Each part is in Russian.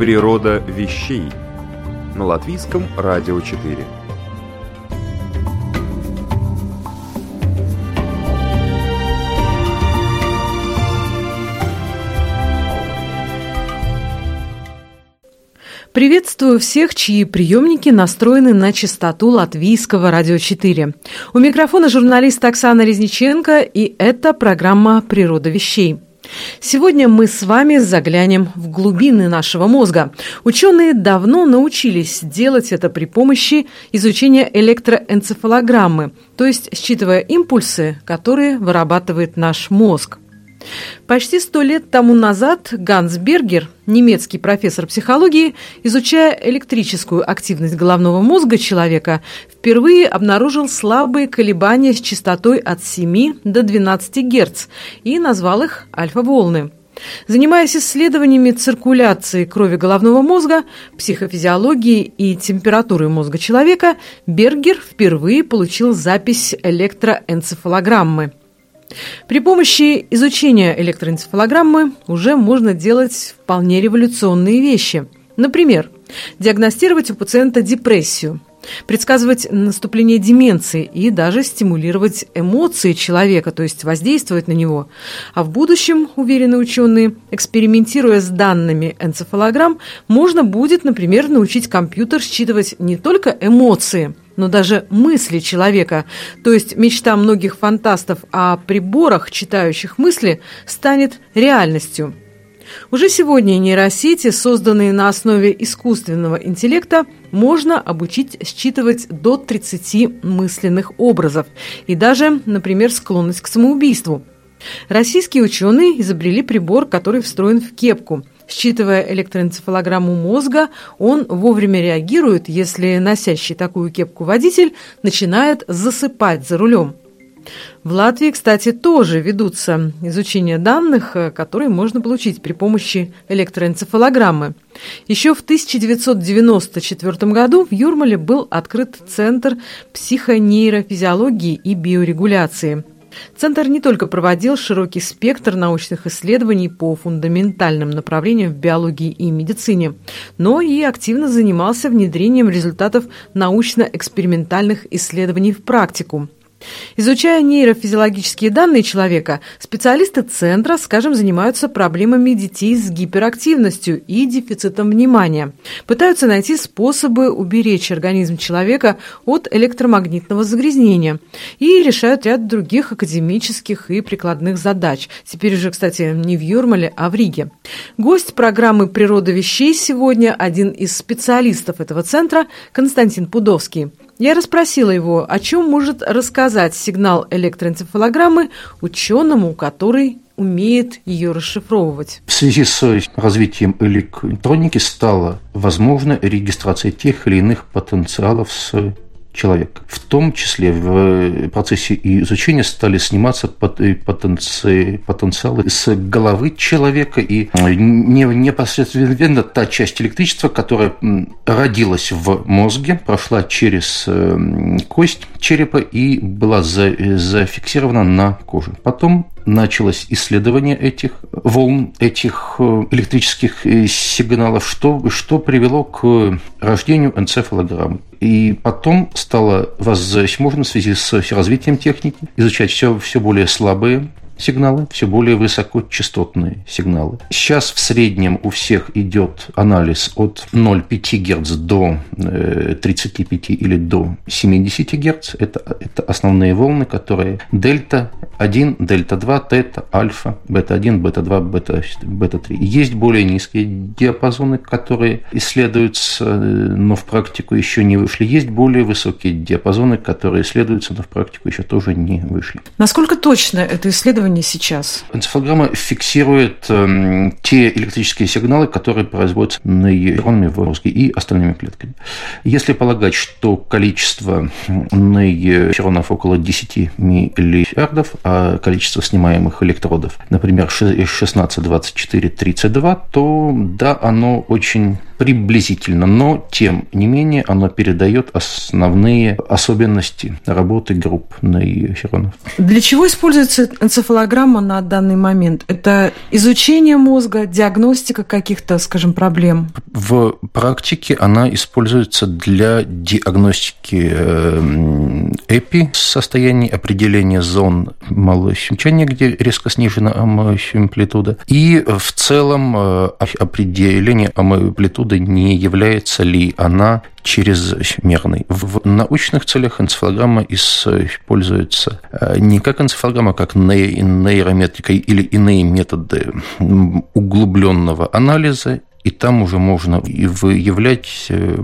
Природа вещей на латвийском радио 4. Приветствую всех, чьи приемники настроены на частоту латвийского радио 4. У микрофона журналист Оксана Резниченко, и это программа «Природа вещей». Сегодня мы с вами заглянем в глубины нашего мозга. Ученые давно научились делать это при помощи изучения электроэнцефалограммы, то есть считывая импульсы, которые вырабатывает наш мозг. Почти сто лет тому назад Ганс Бергер, немецкий профессор психологии, изучая электрическую активность головного мозга человека, впервые обнаружил слабые колебания с частотой от 7 до 12 Гц и назвал их альфа-волны. Занимаясь исследованиями циркуляции крови головного мозга, психофизиологии и температуры мозга человека, Бергер впервые получил запись электроэнцефалограммы – при помощи изучения электроэнцефалограммы уже можно делать вполне революционные вещи. Например, диагностировать у пациента депрессию, предсказывать наступление деменции и даже стимулировать эмоции человека, то есть воздействовать на него. А в будущем, уверены ученые, экспериментируя с данными энцефалограмм, можно будет, например, научить компьютер считывать не только эмоции – но даже мысли человека, то есть мечта многих фантастов о приборах, читающих мысли, станет реальностью. Уже сегодня нейросети, созданные на основе искусственного интеллекта, можно обучить считывать до 30 мысленных образов и даже, например, склонность к самоубийству. Российские ученые изобрели прибор, который встроен в кепку – Считывая электроэнцефалограмму мозга, он вовремя реагирует, если носящий такую кепку водитель начинает засыпать за рулем. В Латвии, кстати, тоже ведутся изучения данных, э, которые можно получить при помощи электроэнцефалограммы. Еще в 1994 году в Юрмале был открыт Центр психонейрофизиологии и биорегуляции – Центр не только проводил широкий спектр научных исследований по фундаментальным направлениям в биологии и медицине, но и активно занимался внедрением результатов научно-экспериментальных исследований в практику. Изучая нейрофизиологические данные человека, специалисты центра, скажем, занимаются проблемами детей с гиперактивностью и дефицитом внимания. Пытаются найти способы уберечь организм человека от электромагнитного загрязнения и решают ряд других академических и прикладных задач. Теперь уже, кстати, не в Юрмале, а в Риге. Гость программы «Природа вещей» сегодня один из специалистов этого центра Константин Пудовский. Я расспросила его, о чем может рассказать сигнал электроэнцефалограммы ученому, который умеет ее расшифровывать. В связи с развитием электроники стала возможна регистрация тех или иных потенциалов с человека. В том числе в э, процессе изучения стали сниматься э, потенциалы с головы человека и э, непосредственно та часть электричества, которая родилась в мозге, прошла через кость черепа и была зафиксирована на коже. Потом началось исследование этих волн, этих электрических сигналов, что, что привело к рождению энцефалограммы. И потом стало возможно в связи с развитием техники изучать все, все более слабые сигналы, все более высокочастотные сигналы. Сейчас в среднем у всех идет анализ от 0,5 Гц до 35 э, или до 70 Гц. Это, это основные волны, которые дельта 1, дельта 2, тета, альфа, бета 1, бета 2, бета, бета 3. Есть более низкие диапазоны, которые исследуются, э, но в практику еще не вышли. Есть более высокие диапазоны, которые исследуются, но в практику еще тоже не вышли. Насколько точно это исследование исследование сейчас? Энцефалограмма фиксирует э, те электрические сигналы, которые производятся нейронами в мозге и остальными клетками. Если полагать, что количество нейронов около 10 миллиардов, а количество снимаемых электродов, например, 16, 24, 32, то да, оно очень приблизительно, но тем не менее оно передает основные особенности работы групп нейронов. Для чего используется энцефалограмма на данный момент? Это изучение мозга, диагностика каких-то, скажем, проблем? В практике она используется для диагностики э, ЭПИ, состояний определения зон малого щемчания, где резко снижена амплитуда, и в целом э, определение амплитуды природы, не является ли она чрезмерной. В научных целях энцефалограмма используется э, не как энцефалограмма, как нейрометрика или иные методы углубленного анализа, и там уже можно выявлять э,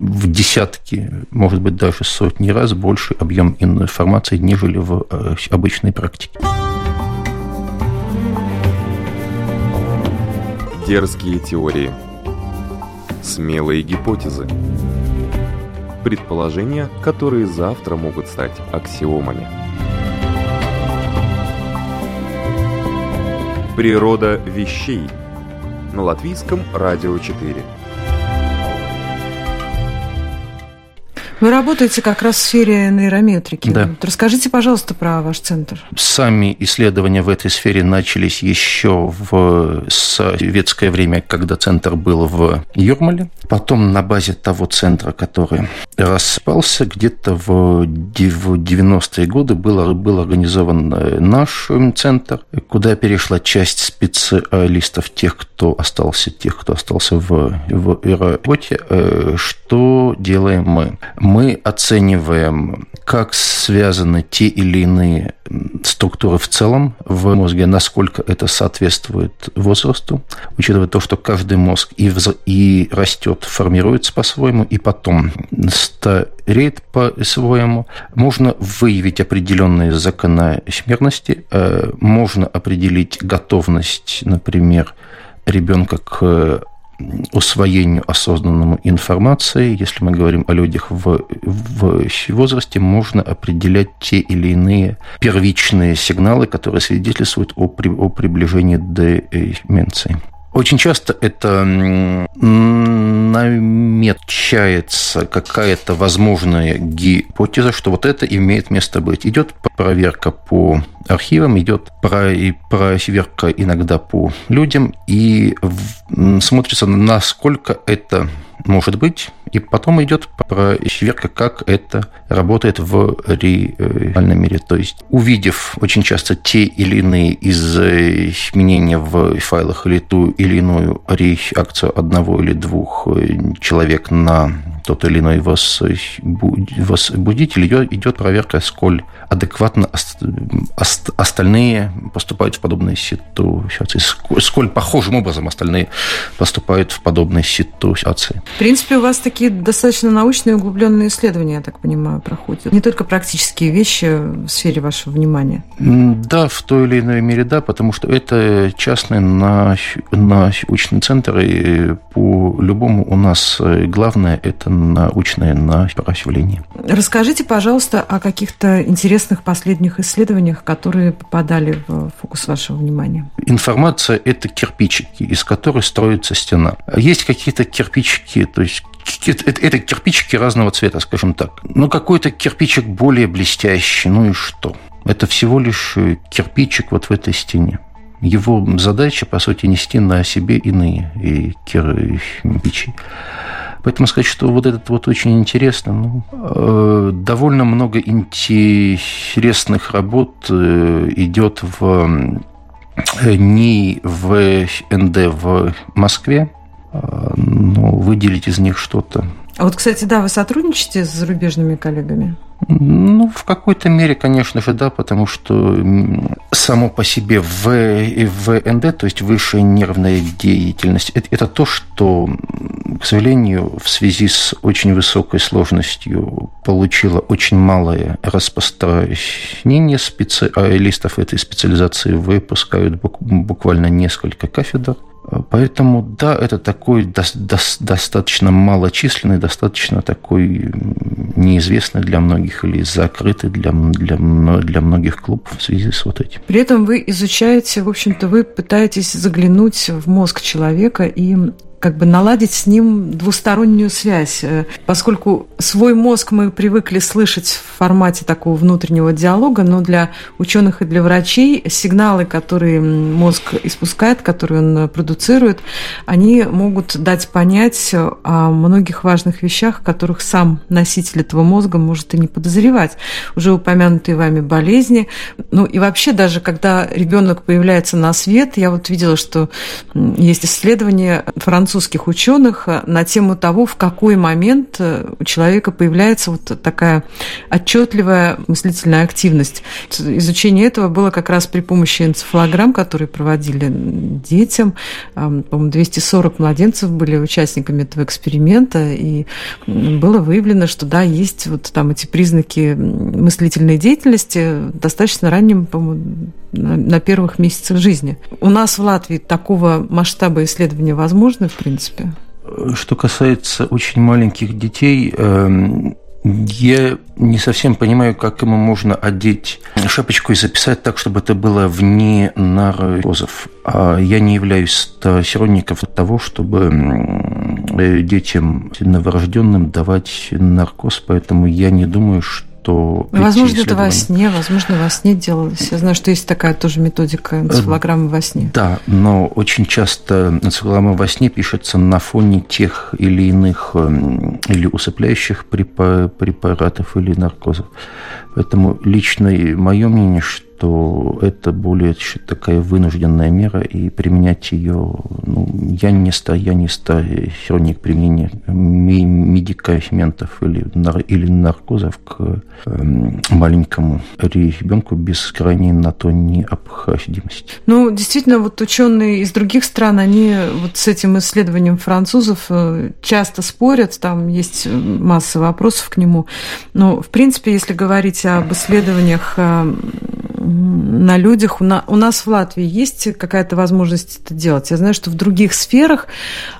в десятки, может быть, даже сотни раз больше объем информации, нежели в э, обычной практике. Дерзкие теории – смелые гипотезы. Предположения, которые завтра могут стать аксиомами. Природа вещей на латвийском радио 4. Вы работаете как раз в сфере нейрометрики. Да. Вот расскажите, пожалуйста, про ваш центр. Сами исследования в этой сфере начались еще в советское время, когда центр был в Юрмале. Потом на базе того центра, который распался, где-то в 90-е годы был, был организован э, наш центр, куда перешла часть специалистов, тех, кто остался, тех, кто остался в, в работе. Э, что делаем мы? Мы оцениваем, как связаны те или иные структуры в целом в мозге, насколько это соответствует возрасту, учитывая то, что каждый мозг и, вз... и растет, формируется по-своему, и потом стареет по-своему. Можно выявить определенные закономерности, э, можно определить готовность, например, ребенка к усвоению осознанному информации, если мы говорим о людях в, в возрасте, можно определять те или иные первичные сигналы, которые свидетельствуют о, при, о приближении деменции. Очень часто это намечается какая-то возможная гипотеза, что вот это имеет место быть. Идет проверка по архивам, идет проверка иногда по людям, и смотрится, насколько это может быть, и потом идет проверка, как это работает в реальном мире. То есть, увидев очень часто те или иные изменения в файлах или ту или иную реакцию одного или двух человек на тот или иной возбудитель, идет проверка, сколь адекватно остальные поступают в подобные ситуации, сколь похожим образом остальные поступают в подобные ситуации. В принципе, у вас такие достаточно научные углубленные исследования, я так понимаю, проходят. Не только практические вещи в сфере вашего внимания. Да, в той или иной мере да, потому что это частный научный центр, и по-любому у нас главное – это научное наращивание. Расскажите, пожалуйста, о каких-то интересных последних исследованиях, которые попадали в фокус вашего внимания. Информация – это кирпичики, из которых строится стена. Есть какие-то кирпичики, то есть это кирпичики разного цвета, скажем так. Но какой-то кирпичик более блестящий, ну и что? Это всего лишь кирпичик вот в этой стене. Его задача, по сути, нести на себе иные кирпичи. Поэтому сказать, что вот этот вот очень интересно. Ну, э, довольно много интересных работ э, идет в э, НИИ в НД в Москве. Но выделить из них что-то. А вот, кстати, да, вы сотрудничаете с зарубежными коллегами? Ну, в какой-то мере, конечно же, да, потому что само по себе в, ВНД, то есть высшая нервная деятельность, это, это то, что к сожалению, в связи с очень высокой сложностью получила очень малое распространение специалистов этой специализации, выпускают буквально несколько кафедр. Поэтому, да, это такой до, до, достаточно малочисленный, достаточно такой неизвестный для многих или закрытый для, для, для многих клубов в связи с вот этим. При этом вы изучаете, в общем-то, вы пытаетесь заглянуть в мозг человека и как бы наладить с ним двустороннюю связь, э, поскольку свой мозг мы привыкли слышать в формате такого внутреннего диалога, но для ученых и для врачей сигналы, которые мозг испускает, которые он продуцирует, они могут дать понять о многих важных вещах, которых сам носитель этого мозга может и не подозревать. Уже упомянутые вами болезни. Ну и вообще даже когда ребенок появляется на свет, я вот видела, что есть исследования французские, французских ученых э, на тему того, в какой момент э, у человека появляется вот такая отчетливая мыслительная активность. Изучение этого было как раз при помощи энцефалограмм, которые проводили детям. По-моему, 240 младенцев были участниками этого эксперимента, и было выявлено, что да, есть вот там эти признаки мыслительной деятельности достаточно ранним, по-моему, на первых месяцах жизни. У нас в Латвии такого масштаба исследования возможно, в принципе? Что касается очень маленьких детей, эм, я не совсем понимаю, как ему можно одеть шапочку и записать так, чтобы это было вне наркозов. А я не являюсь сторонником того, чтобы детям новорожденным давать наркоз, поэтому я не думаю, что что... Возможно, это во сне, возможно, во сне делалось. Я знаю, что есть такая тоже методика энцефалограммы во сне. Да, но очень часто энцефалограмма во сне пишется на фоне тех или иных эм, или усыпляющих препаратов или наркозов. Поэтому лично мое мнение, что что это более такая вынужденная мера, и применять ее, ну, я не ста, я не сторонник применения медикаментов или, или наркозов к эм, маленькому ребенку без крайней на то необходимости. Ну, действительно, вот ученые из других стран, они вот с этим исследованием французов э, часто спорят, там есть масса вопросов к нему. Но, в принципе, если говорить об исследованиях э, на людях. У, на, у нас в Латвии есть какая-то возможность это делать. Я знаю, что в других сферах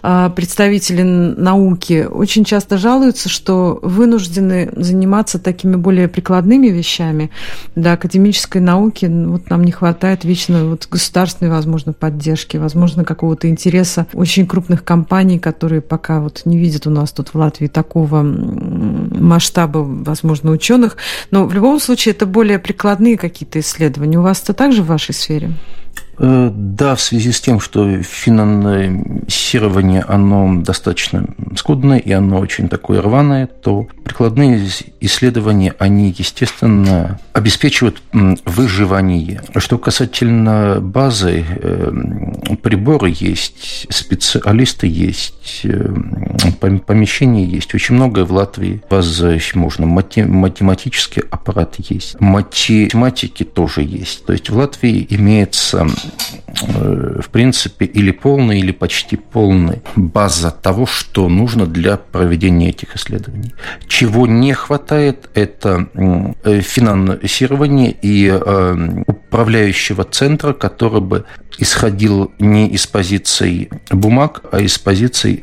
а, представители науки очень часто жалуются, что вынуждены заниматься такими более прикладными вещами. Да, академической науки вот нам не хватает вечно вот государственной, возможно, поддержки, возможно, какого-то интереса очень крупных компаний, которые пока вот не видят у нас тут в Латвии такого масштаба, возможно, ученых. Но в любом случае это более прикладные какие-то исследования. У вас это также в вашей сфере? Э, да, в связи с тем, что финансирование, оно достаточно скудное и оно очень такое рваное, то прикладные исследования, они, естественно, обеспечивают выживание. Что касательно базы, э, приборы есть, специалисты есть, э, помещения есть. Очень многое в Латвии базы можно. Математический аппарат есть. Математики тоже есть. То есть в Латвии имеется в принципе, или полная, или почти полная база того, что нужно для проведения этих исследований. Чего не хватает, это э, финансирование и э, управляющего центра, который бы исходил не из позиций бумаг, а из позиций,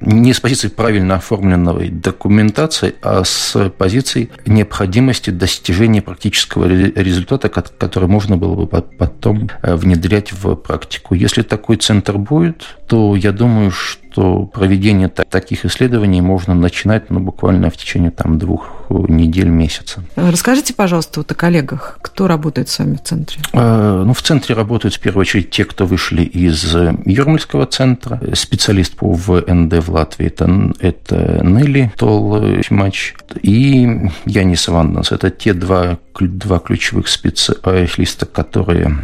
не из позиций правильно оформленной документации, а с позиций необходимости достижения практического результата, который можно было бы потом внедрять в практику. Если такой центр будет, то я думаю, что проведение таких исследований можно начинать ну, буквально в течение там, двух недель, месяца. Расскажите, пожалуйста, вот о коллегах. Кто работает с вами в центре? Э, ну, в центре работают в первую очередь те, кто вышли из Юрмальского центра. Специалист по ВНД в Латвии это, это Нелли Толмач и Янис Ванденс. Это те два, два ключевых специалиста, которые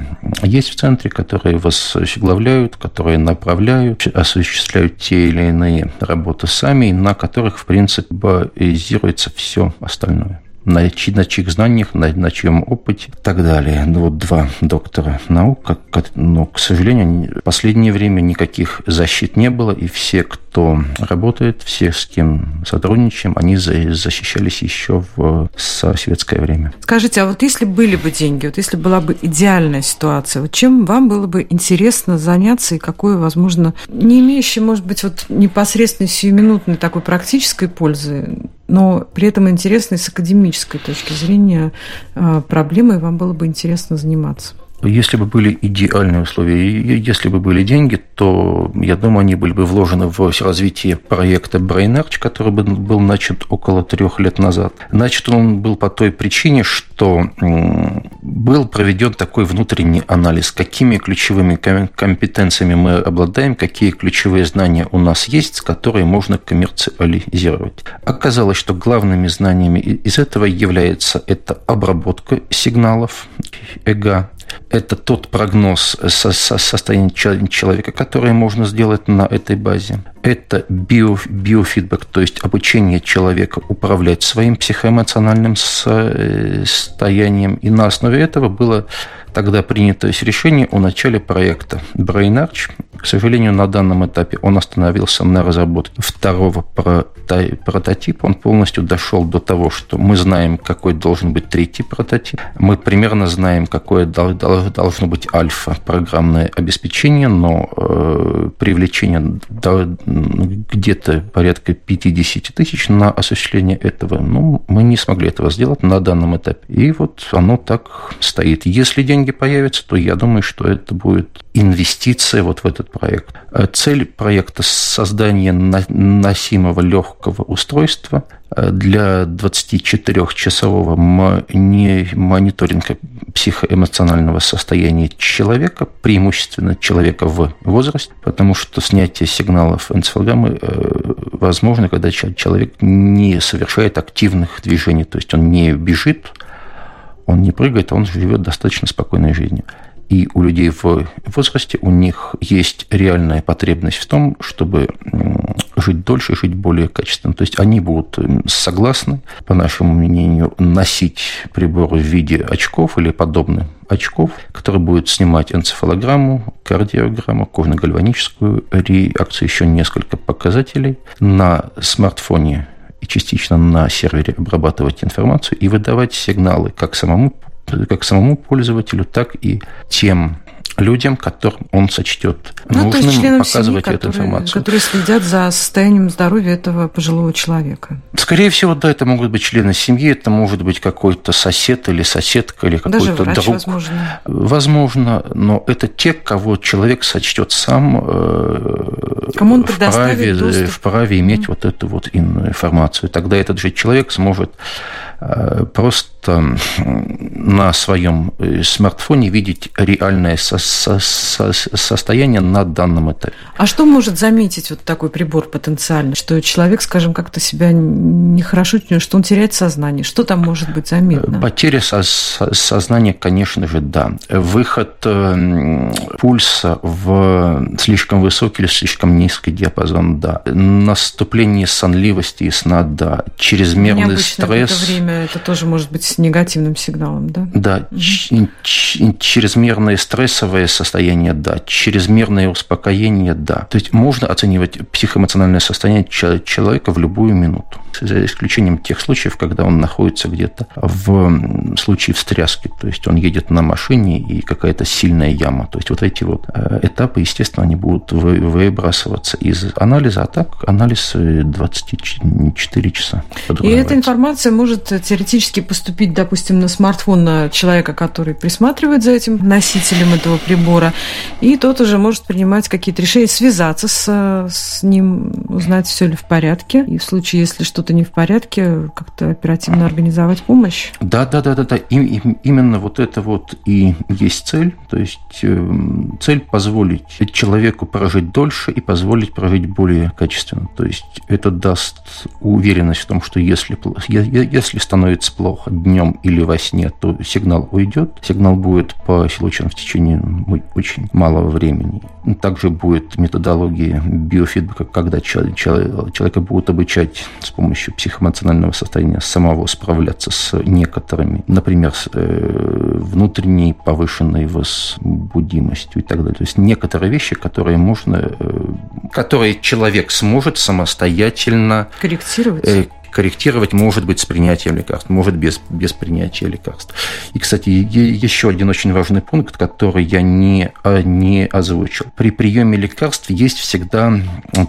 есть в центре, которые возглавляют, которые направляют осуществляют те или иные работы сами, на которых, в принципе, базируется все остальное. На, на чьих знаниях, на, на чьем опыте и так далее. Ну, вот два доктора наук, как, но, к сожалению, в последнее время никаких защит не было, и все, кто работает, все, с кем сотрудничаем, они защищались еще в советское время. Скажите, а вот если были бы деньги, вот если была бы идеальная ситуация, вот чем вам было бы интересно заняться и какое, возможно, не имеющее, может быть, вот непосредственно сиюминутной такой практической пользы, но при этом интересной с академической точки зрения а, проблемой вам было бы интересно заниматься? Если бы были идеальные условия, если бы были деньги, то, я думаю, они были бы вложены в развитие проекта BrainArch, который был начат около трех лет назад. Начат он был по той причине, что был проведен такой внутренний анализ, какими ключевыми компетенциями мы обладаем, какие ключевые знания у нас есть, которые можно коммерциализировать. Оказалось, что главными знаниями из этого является это обработка сигналов ЭГА, это тот прогноз состояния человека, который можно сделать на этой базе. Это био, биофидбэк, то есть обучение человека управлять своим психоэмоциональным состоянием. И на основе этого было тогда принято решение о начале проекта BrainArch. К сожалению, на данном этапе он остановился на разработке второго прототипа. Он полностью дошел до того, что мы знаем, какой должен быть третий прототип. Мы примерно знаем, какое должно быть альфа программное обеспечение, но э, привлечение где-то порядка 50 тысяч на осуществление этого, ну, мы не смогли этого сделать на данном этапе. И вот оно так стоит. Если деньги появятся, то я думаю, что это будет инвестиция вот в этот проект. Э, цель проекта – создание носимого легкого устройства э, для 24-часового мониторинга психоэмоционального состояния человека, преимущественно человека в возрасте, потому что снятие сигналов энцефалограммы э, возможно, когда человек не совершает активных движений, то есть он не бежит, он не прыгает, он живет достаточно спокойной жизнью. И у людей в возрасте у них есть реальная потребность в том, чтобы жить дольше, жить более качественно. То есть они будут согласны, по нашему мнению, носить приборы в виде очков или подобных очков, которые будут снимать энцефалограмму, кардиограмму, кожно-гальваническую реакцию, еще несколько показателей на смартфоне и частично на сервере обрабатывать информацию и выдавать сигналы как самому, как самому пользователю, так и тем людям, которым он сочтет ну, нужным показывать семьи, эту которые, информацию. Которые следят за состоянием здоровья этого пожилого человека. Скорее всего, да, это могут быть члены семьи, это может быть какой-то сосед или соседка, или какой-то друг. возможно. Возможно, но это те, кого человек сочтет сам э, Кому он вправе, доступ. вправе иметь mm. вот эту вот информацию. Тогда этот же человек сможет э, просто на своем э, смартфоне видеть реальное со со со состояние на данном этапе. А что может заметить вот такой прибор потенциально? Что человек, скажем, как-то себя нехорошо, что он теряет сознание? Что там может быть заметно? Потеря со сознания, конечно же, да. Выход э, пульса в слишком высокий или слишком низкий диапазон, да. Наступление сонливости и сна, да. Чрезмерный стресс. В это время это тоже может быть негативным сигналом, да? Да. Чрезмерный стрессовый стрессовое состояние – да, чрезмерное успокоение – да. То есть можно оценивать психоэмоциональное состояние человека в любую минуту, за исключением тех случаев, когда он находится где-то в случае встряски, то есть он едет на машине и какая-то сильная яма. То есть вот эти вот э, этапы, естественно, они будут выбрасываться из анализа, а так анализ 24 часа. И эта информация может теоретически поступить, допустим, на смартфон человека, который присматривает за этим носителем этого прибора, и тот уже может принимать какие-то решения, связаться с, с ним, узнать, все ли в порядке, и в случае, если что-то не в порядке, как-то оперативно организовать помощь. Да, да, да, да, да. И, и, именно вот это вот и есть цель, то есть э, цель позволить человеку прожить дольше и позволить прожить более качественно. То есть это даст уверенность в том, что если, если становится плохо днем или во сне, то сигнал уйдет, сигнал будет получен в течение очень малого времени. Также будет методология биофидбэка, когда человека будут обучать с помощью помощью психоэмоционального состояния самого справляться с некоторыми, например, с э, внутренней повышенной возбудимостью и так далее. То есть некоторые вещи, которые можно, э, которые человек сможет самостоятельно корректировать, э, корректировать может быть с принятием лекарств, может без, без принятия лекарств. И, кстати, еще один очень важный пункт, который я не, а, не озвучил. При приеме лекарств есть всегда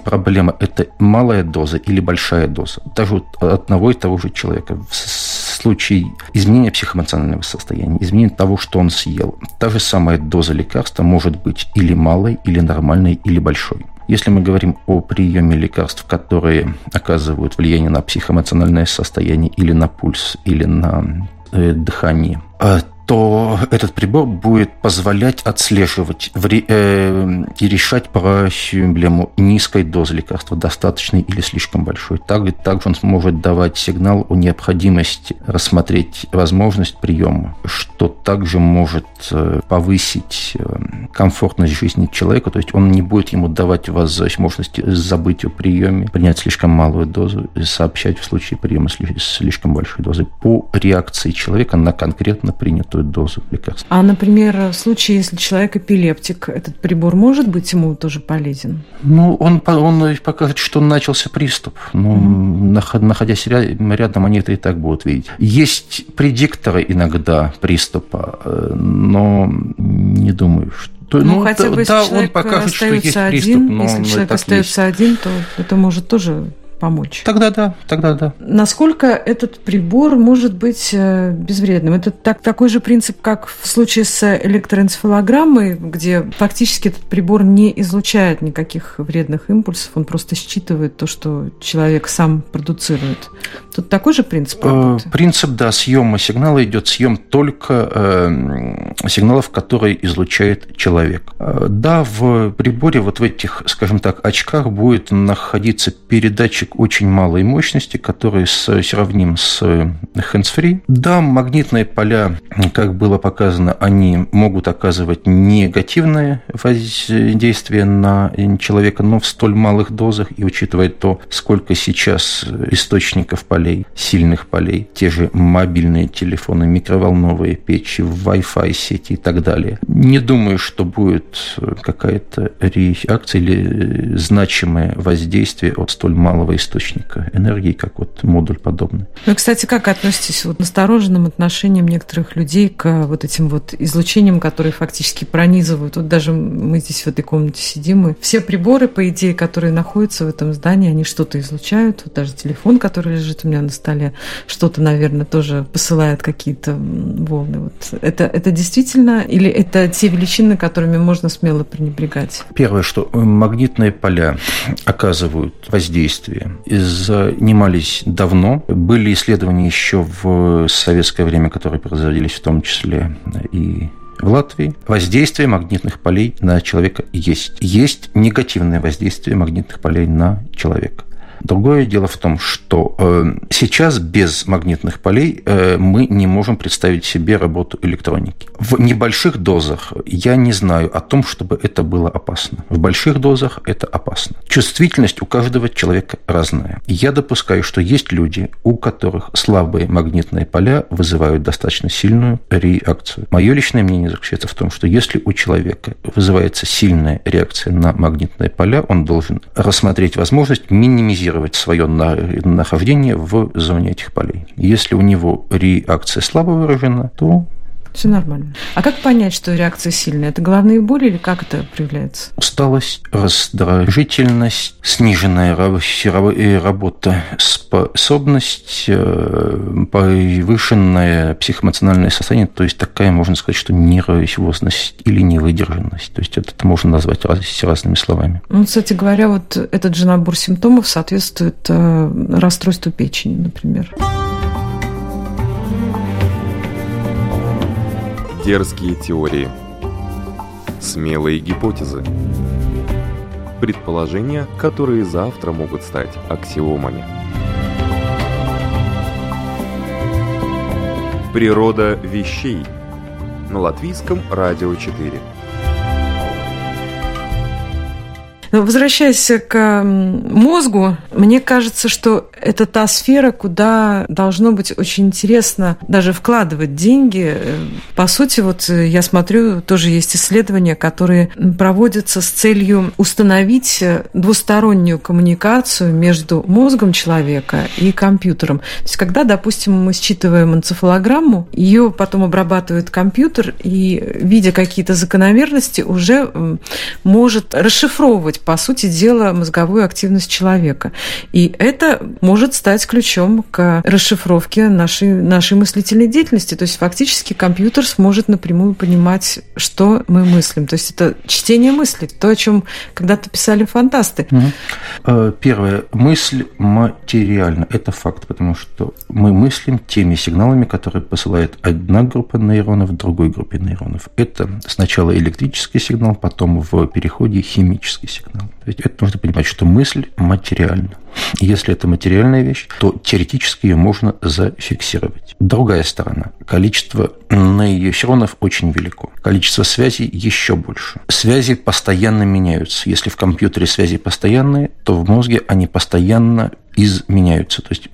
проблема. Это малая доза или большая доза. Даже у одного и того же человека. В случае изменения психоэмоционального состояния, изменения того, что он съел, та же самая доза лекарства может быть или малой, или нормальной, или большой. Если мы говорим о приеме лекарств, которые оказывают влияние на психоэмоциональное состояние или на пульс, или на э, дыхание, а то этот прибор будет позволять отслеживать э, и решать проблему низкой дозы лекарства, достаточной или слишком большой. Также, также он сможет давать сигнал о необходимости рассмотреть возможность приема, что также может э, повысить э, комфортность жизни человека, то есть он не будет ему давать возможность забыть о приеме, принять слишком малую дозу и сообщать в случае приема слишком большой дозы по реакции человека на конкретно принятую соответствует доза лекарства. А, например, в случае, если человек эпилептик, этот прибор может быть ему тоже полезен? Ну, он, он покажет, что начался приступ. Ну, угу. находясь рядом, они это и так будут видеть. Есть предикторы иногда приступа, э, но не думаю, что ну, ну хотя бы да, если человек он покажет, что есть один, приступ, но если человек остается есть. один, то это может тоже помочь. Тогда да, тогда да. Насколько этот прибор может быть э, безвредным? Это так, такой же принцип, как в случае с электроэнцефалограммой, где фактически этот прибор не излучает никаких вредных импульсов, он просто считывает то, что человек сам продуцирует. Тут такой же принцип э, работы? Принцип, да, съема сигнала идет съем только э, сигналов, которые излучает человек. Э, да, в приборе вот в этих, скажем так, очках будет находиться передатчик датчик очень малой мощности, который сравним с hands-free. Да, магнитные поля, как было показано, они могут оказывать негативное воздействие на человека, но в столь малых дозах, и учитывая то, сколько сейчас источников полей, сильных полей, те же мобильные телефоны, микроволновые печи, Wi-Fi сети и так далее. Не думаю, что будет какая-то реакция или значимое воздействие от столь малого источника энергии, как вот модуль подобный. Ну, кстати, как относитесь вот настороженным отношением некоторых людей к вот этим вот излучениям, которые фактически пронизывают? Вот даже мы здесь в этой комнате сидим, и все приборы, по идее, которые находятся в этом здании, они что-то излучают. Вот даже телефон, который лежит у меня на столе, что-то, наверное, тоже посылает какие-то волны. Вот это, это действительно или это те величины, которыми можно смело пренебрегать? Первое, что магнитные поля оказывают воздействие занимались давно. Были исследования еще в советское время, которые производились в том числе и в Латвии воздействие магнитных полей на человека есть. Есть негативное воздействие магнитных полей на человека. Другое дело в том, что э, сейчас без магнитных полей э, мы не можем представить себе работу электроники. В небольших дозах я не знаю о том, чтобы это было опасно. В больших дозах это опасно. Чувствительность у каждого человека разная. Я допускаю, что есть люди, у которых слабые магнитные поля вызывают достаточно сильную реакцию. Мое личное мнение заключается в том, что если у человека вызывается сильная реакция на магнитные поля, он должен рассмотреть возможность минимизировать минимизировать свое нахождение в зоне этих полей. Если у него реакция слабо выражена, то все нормально. А как понять, что реакция сильная? Это головные боли или как это проявляется? Усталость, раздражительность, сниженная работа, способность, э, повышенное психоэмоциональное состояние, то есть такая, можно сказать, что нервозность или невыдержанность. То есть это можно назвать разными словами. Ну, кстати говоря, вот этот же набор симптомов соответствует э, расстройству печени, например. Дерзкие теории. Смелые гипотезы. Предположения, которые завтра могут стать аксиомами. Природа вещей. На латвийском радио 4. Но возвращаясь к мозгу, мне кажется, что это та сфера, куда должно быть очень интересно даже вкладывать деньги. По сути, вот я смотрю, тоже есть исследования, которые проводятся с целью установить двустороннюю коммуникацию между мозгом человека и компьютером. То есть, когда, допустим, мы считываем энцефалограмму, ее потом обрабатывает компьютер, и, видя какие-то закономерности, уже может расшифровывать, по сути дела, мозговую активность человека. И это может стать ключом к расшифровке нашей, нашей мыслительной деятельности. То есть, фактически, компьютер сможет напрямую понимать, что мы мыслим. То есть, это чтение мыслей, то, о чем когда-то писали фантасты. Угу. Первое. Мысль материальна. Это факт, потому что мы мыслим теми сигналами, которые посылает одна группа нейронов другой группе нейронов. Это сначала электрический сигнал, потом в переходе химический сигнал. То есть это нужно понимать, что мысль материальна. Если это материальная вещь, то теоретически ее можно зафиксировать. Другая сторона. Количество нейронов очень велико. Количество связей еще больше. Связи постоянно меняются. Если в компьютере связи постоянные, то в мозге они постоянно изменяются. То есть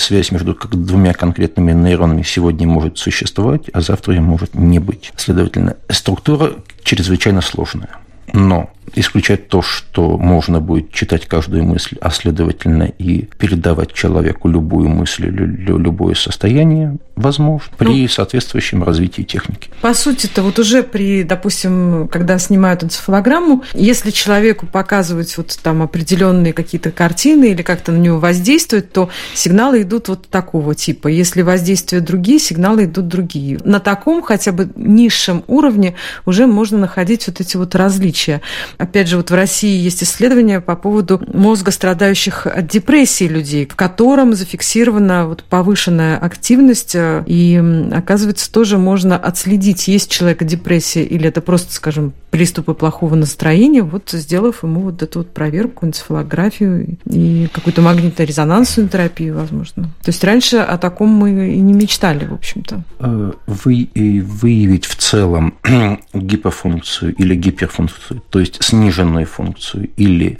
связь между двумя конкретными нейронами сегодня может существовать, а завтра ее может не быть. Следовательно, структура чрезвычайно сложная. Но исключать то, что можно будет читать каждую мысль, а следовательно и передавать человеку любую мысль или любое состояние, возможно, при ну, соответствующем развитии техники. По сути-то вот уже при, допустим, когда снимают энцефалограмму, если человеку показывать вот там определенные какие-то картины или как-то на него воздействуют, то сигналы идут вот такого типа. Если воздействуют другие, сигналы идут другие. На таком хотя бы низшем уровне уже можно находить вот эти вот различия. Опять же, вот в России есть исследования по поводу мозга, страдающих от депрессии людей, в котором зафиксирована вот повышенная активность, э, и оказывается, тоже можно отследить, есть человека депрессия или это просто, скажем, приступы плохого настроения, вот сделав ему вот эту вот проверку, энцефалографию и какую-то магнитно-резонансную терапию, возможно. То есть раньше о таком мы и не мечтали, в общем-то. Э, вы, выявить в целом гипофункцию или гиперфункцию, то есть сниженную функцию или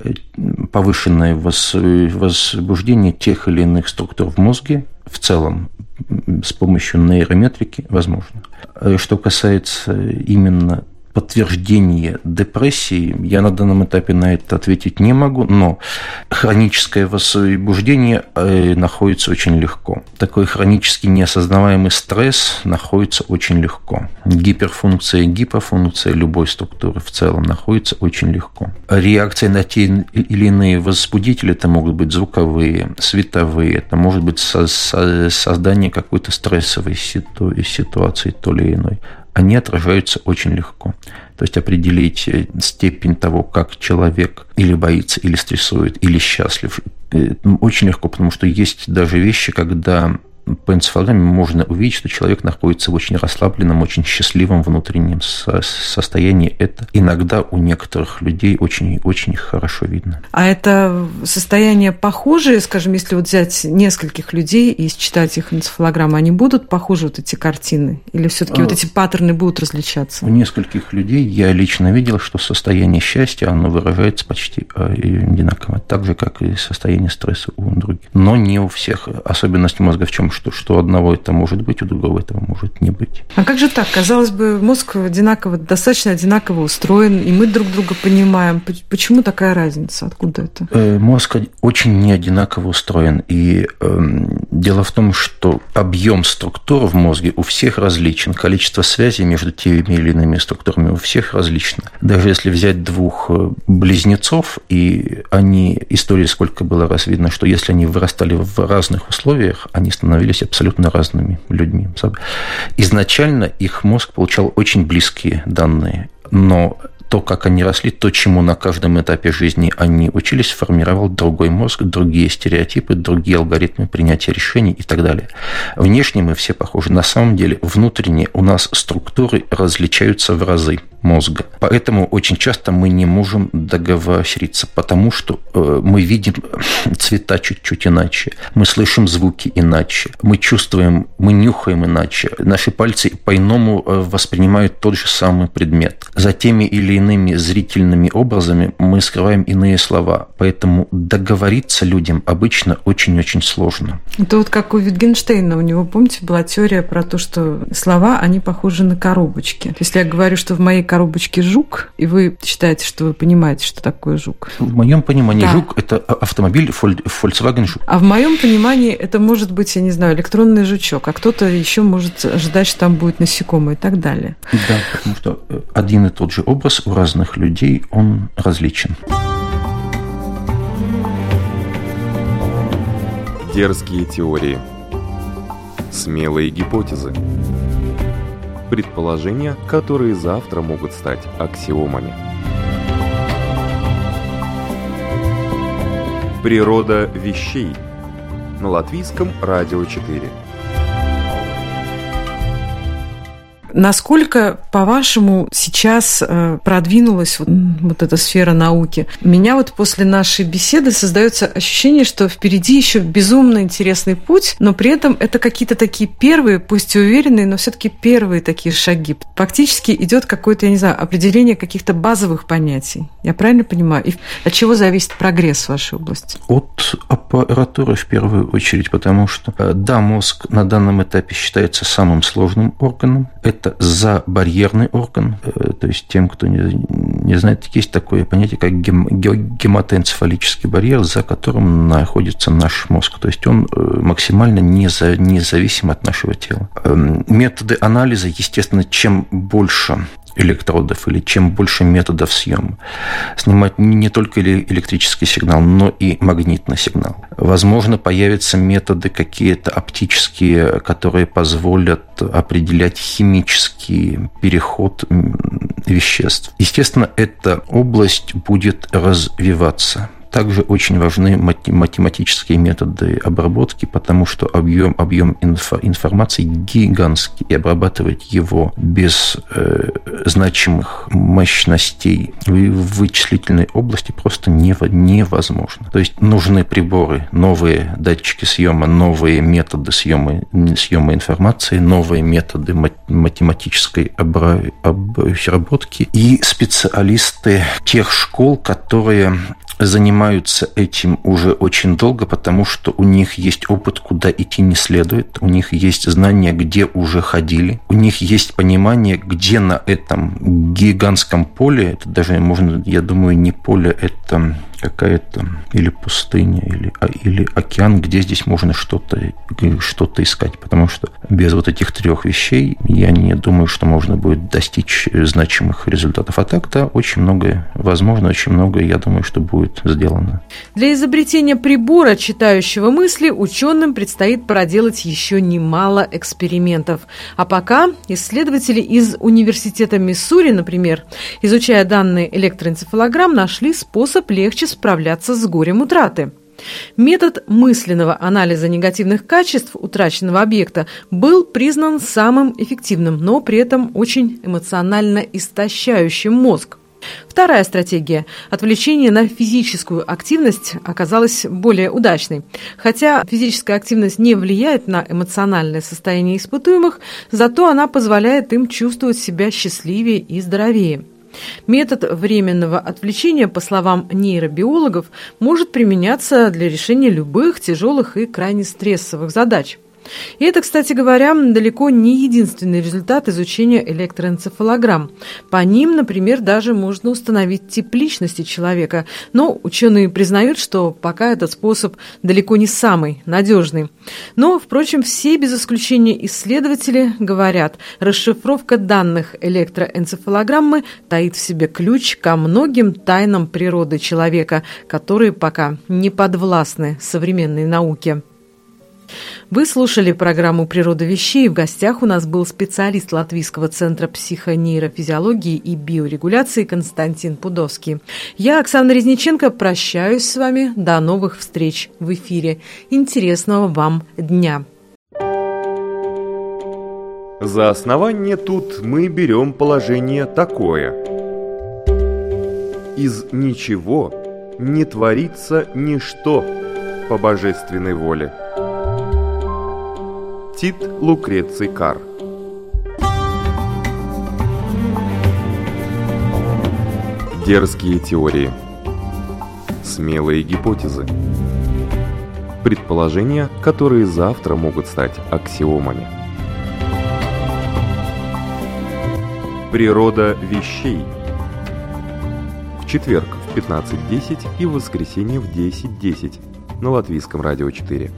э, повышенное возбуждение тех или иных структур в мозге в целом с помощью нейрометрики возможно. Э, что касается именно подтверждение депрессии, я на данном этапе на это ответить не могу, но хроническое возбуждение э, находится очень легко. Такой хронический неосознаваемый стресс находится очень легко. Гиперфункция гипофункция любой структуры в целом находится очень легко. Реакция на те или иные возбудители, это могут быть звуковые, световые, это может быть создание какой-то стрессовой ситуации то или иной они отражаются очень легко. То есть определить э, степень того, как человек или боится, или стрессует, или счастлив, э, очень легко, потому что есть даже вещи, когда по энцефалограмме можно увидеть, что человек находится в очень расслабленном, очень счастливом внутреннем состоянии. Это иногда у некоторых людей очень-очень хорошо видно. А это состояние похожее, скажем, если вот взять нескольких людей и считать их энцефалограммы, они будут похожи, вот эти картины? Или все таки а, вот эти паттерны будут различаться? У нескольких людей я лично видел, что состояние счастья, оно выражается почти э, одинаково, так же, как и состояние стресса у других. Но не у всех. Особенность мозга в чем? Что, что одного это может быть, у другого этого может не быть. А как же так? Казалось бы, мозг одинаково, достаточно одинаково устроен, и мы друг друга понимаем. Почему такая разница? Откуда это? Э, мозг очень не одинаково устроен. И э, дело в том, что объем структур в мозге у всех различен. Количество связей между теми или иными структурами у всех различно. Даже если взять двух э, близнецов, и они, истории сколько было раз видно, что если они вырастали в разных условиях, они становились становились абсолютно разными людьми. Изначально их мозг получал очень близкие данные, но то, как они росли, то, чему на каждом этапе жизни они учились, формировал другой мозг, другие стереотипы, другие алгоритмы принятия решений и так далее. Внешне мы все похожи. На самом деле, внутренне у нас структуры различаются в разы. мозга. Поэтому очень часто мы не можем договориться, потому что э, мы видим цвета чуть-чуть иначе, мы слышим звуки иначе, мы чувствуем, мы нюхаем иначе, наши пальцы по-иному э, воспринимают тот же самый предмет. За теми или иными зрительными образами мы скрываем иные слова, поэтому договориться людям обычно очень-очень сложно. Это вот как у Витгенштейна, у него, помните, была теория про то, что слова, они похожи на коробочки. Если я говорю, что в моей коробочке жук, и вы считаете, что вы понимаете, что такое жук. В моем понимании да. жук – это автомобиль Volkswagen жук. А в моем понимании это может быть, я не знаю, электронный жучок, а кто-то еще может ожидать, что там будет насекомое и так далее. Да, потому что э, один и тот же образ у разных людей, он различен. Дерзкие теории. Смелые гипотезы. Предположения, которые завтра могут стать аксиомами. Природа вещей. На латвийском радио 4. Насколько, по-вашему, сейчас э, продвинулась вот, вот эта сфера науки? У меня вот после нашей беседы создается ощущение, что впереди еще безумно интересный путь, но при этом это какие-то такие первые, пусть и уверенные, но все-таки первые такие шаги. Фактически идет какое-то, я не знаю, определение каких-то базовых понятий. Я правильно понимаю? И от чего зависит прогресс в вашей области? От аппаратуры в первую очередь, потому что, э, да, мозг на данном этапе считается самым сложным органом. Это это забарьерный орган, э, то есть тем, кто не, не знает, есть такое понятие, как гем, гематоэнцефалический барьер, за которым находится наш мозг, то есть он э, максимально независим от нашего тела. Эм, методы анализа, естественно, чем больше электродов или чем больше методов съема. Снимать не только электрический сигнал, но и магнитный сигнал. Возможно, появятся методы какие-то оптические, которые позволят определять химический переход веществ. Естественно, эта область будет развиваться. Также очень важны математические методы обработки, потому что объем, объем инфо, информации гигантский, и обрабатывать его без э, значимых мощностей в вычислительной области просто невозможно. То есть нужны приборы, новые датчики съема, новые методы съема, съема информации, новые методы математической обработки и специалисты тех школ, которые занимаются этим уже очень долго, потому что у них есть опыт, куда идти не следует, у них есть знания, где уже ходили, у них есть понимание, где на этом гигантском поле, это даже можно, я думаю, не поле, это какая-то или пустыня, или, а, или океан, где здесь можно что-то что искать. Потому что без вот этих трех вещей я не думаю, что можно будет достичь значимых результатов. А так, да, очень многое возможно, очень многое, я думаю, что будет сделано. Для изобретения прибора, читающего мысли, ученым предстоит проделать еще немало экспериментов. А пока исследователи из Университета Миссури, например, изучая данные электроэнцефалограмм, нашли способ легче справляться с горем утраты. Метод мысленного анализа негативных качеств утраченного объекта был признан самым эффективным, но при этом очень эмоционально истощающим мозг. Вторая стратегия – отвлечение на физическую активность оказалась более удачной. Хотя физическая активность не влияет на эмоциональное состояние испытуемых, зато она позволяет им чувствовать себя счастливее и здоровее. Метод временного отвлечения, по словам нейробиологов, может применяться для решения любых тяжелых и крайне стрессовых задач. И это, кстати говоря, далеко не единственный результат изучения электроэнцефалограмм. По ним, например, даже можно установить тип личности человека. Но ученые признают, что пока этот способ далеко не самый надежный. Но, впрочем, все без исключения исследователи говорят, расшифровка данных электроэнцефалограммы таит в себе ключ ко многим тайнам природы человека, которые пока не подвластны современной науке. Вы слушали программу «Природа вещей». В гостях у нас был специалист Латвийского центра психонейрофизиологии и биорегуляции Константин Пудовский. Я, Оксана Резниченко, прощаюсь с вами. До новых встреч в эфире. Интересного вам дня! За основание тут мы берем положение такое. Из ничего не творится ничто по божественной воле. Тит Лукреций Кар. Дерзкие теории. Смелые гипотезы. Предположения, которые завтра могут стать аксиомами. Природа вещей. В четверг в 15.10 и в воскресенье в 10.10 на Латвийском радио 4.